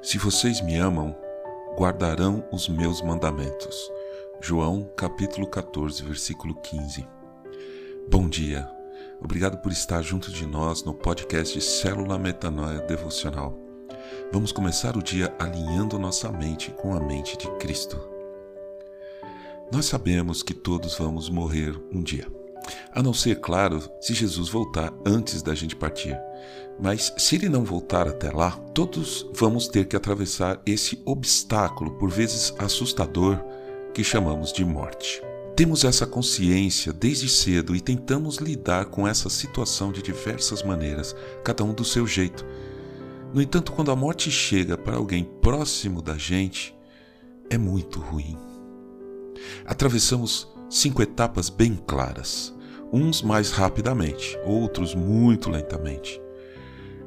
Se vocês me amam, guardarão os meus mandamentos. João capítulo 14, versículo 15. Bom dia. Obrigado por estar junto de nós no podcast Célula Metanoia Devocional. Vamos começar o dia alinhando nossa mente com a mente de Cristo. Nós sabemos que todos vamos morrer um dia. A não ser, claro, se Jesus voltar antes da gente partir. Mas se ele não voltar até lá, todos vamos ter que atravessar esse obstáculo, por vezes assustador, que chamamos de morte. Temos essa consciência desde cedo e tentamos lidar com essa situação de diversas maneiras, cada um do seu jeito. No entanto, quando a morte chega para alguém próximo da gente, é muito ruim. Atravessamos cinco etapas bem claras, uns mais rapidamente, outros muito lentamente.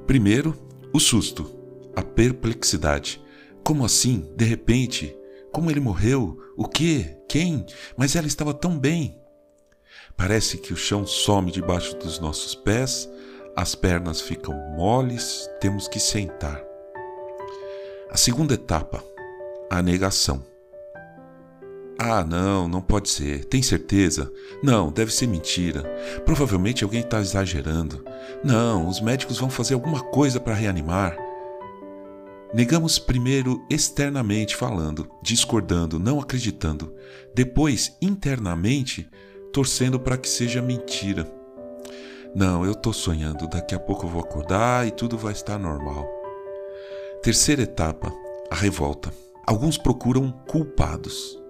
Primeiro, o susto, a perplexidade. Como assim? De repente? Como ele morreu? O que? Quem? Mas ela estava tão bem. Parece que o chão some debaixo dos nossos pés, as pernas ficam moles, temos que sentar. A segunda etapa, a negação. Ah, não, não pode ser. Tem certeza? Não, deve ser mentira. Provavelmente alguém está exagerando. Não, os médicos vão fazer alguma coisa para reanimar. Negamos primeiro externamente falando, discordando, não acreditando. Depois, internamente, torcendo para que seja mentira. Não, eu estou sonhando, daqui a pouco eu vou acordar e tudo vai estar normal. Terceira etapa, a revolta. Alguns procuram culpados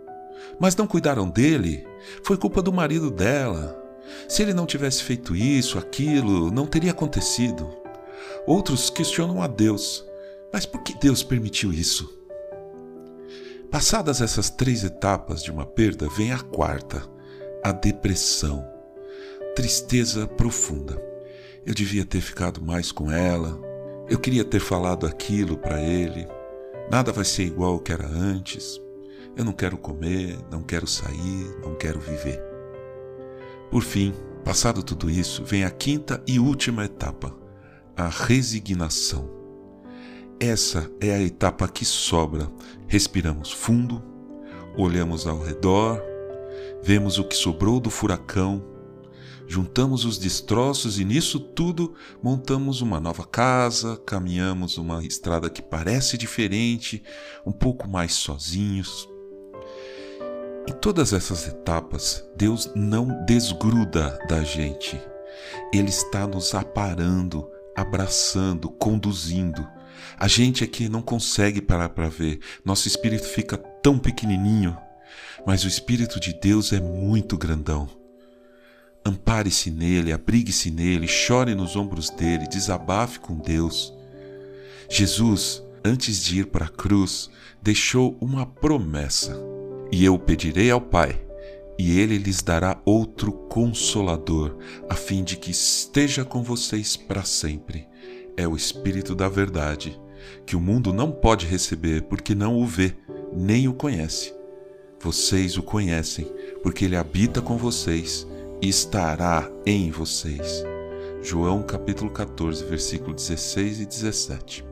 mas não cuidaram dele, foi culpa do marido dela. Se ele não tivesse feito isso, aquilo, não teria acontecido. Outros questionam a Deus, mas por que Deus permitiu isso? Passadas essas três etapas de uma perda, vem a quarta, a depressão, tristeza profunda. Eu devia ter ficado mais com ela, eu queria ter falado aquilo para ele, nada vai ser igual ao que era antes. Eu não quero comer, não quero sair, não quero viver. Por fim, passado tudo isso, vem a quinta e última etapa, a resignação. Essa é a etapa que sobra. Respiramos fundo, olhamos ao redor, vemos o que sobrou do furacão, juntamos os destroços e nisso tudo montamos uma nova casa, caminhamos uma estrada que parece diferente, um pouco mais sozinhos. Em todas essas etapas, Deus não desgruda da gente. Ele está nos aparando, abraçando, conduzindo. A gente que não consegue parar para ver. Nosso espírito fica tão pequenininho, mas o espírito de Deus é muito grandão. Ampare-se nele, abrigue-se nele, chore nos ombros dele, desabafe com Deus. Jesus, antes de ir para a cruz, deixou uma promessa. E eu pedirei ao Pai, e ele lhes dará outro consolador, a fim de que esteja com vocês para sempre. É o Espírito da Verdade, que o mundo não pode receber porque não o vê, nem o conhece. Vocês o conhecem, porque ele habita com vocês e estará em vocês. João capítulo 14, versículo 16 e 17.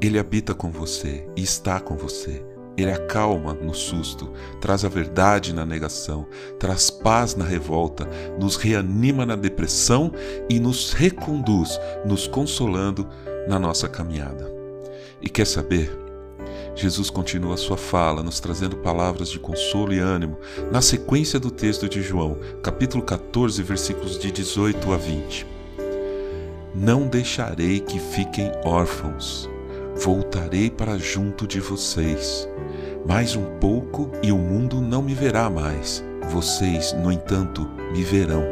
Ele habita com você e está com você. Ele acalma no susto, traz a verdade na negação, traz paz na revolta, nos reanima na depressão e nos reconduz, nos consolando na nossa caminhada. E quer saber? Jesus continua sua fala, nos trazendo palavras de consolo e ânimo, na sequência do texto de João, capítulo 14, versículos de 18 a 20. Não deixarei que fiquem órfãos, voltarei para junto de vocês. Mais um pouco e o mundo não me verá mais. Vocês, no entanto, me verão.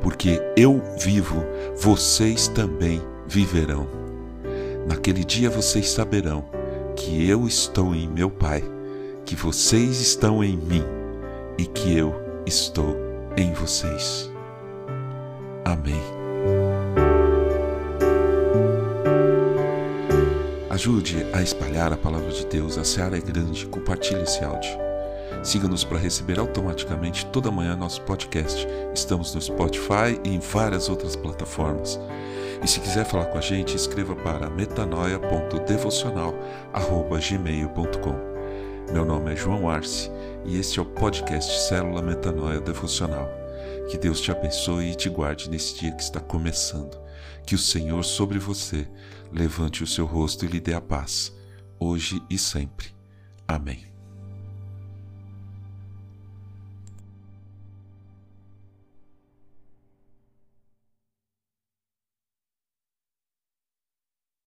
Porque eu vivo, vocês também viverão. Naquele dia vocês saberão que eu estou em meu Pai, que vocês estão em mim e que eu estou em vocês. Amém. Ajude a espalhar a palavra de Deus. A seara é grande. Compartilhe esse áudio. Siga-nos para receber automaticamente toda manhã nosso podcast. Estamos no Spotify e em várias outras plataformas. E se quiser falar com a gente, escreva para metanoia.devocional@gmail.com. Meu nome é João Arce e este é o podcast Célula Metanoia Devocional. Que Deus te abençoe e te guarde nesse dia que está começando. Que o Senhor sobre você levante o seu rosto e lhe dê a paz, hoje e sempre. Amém.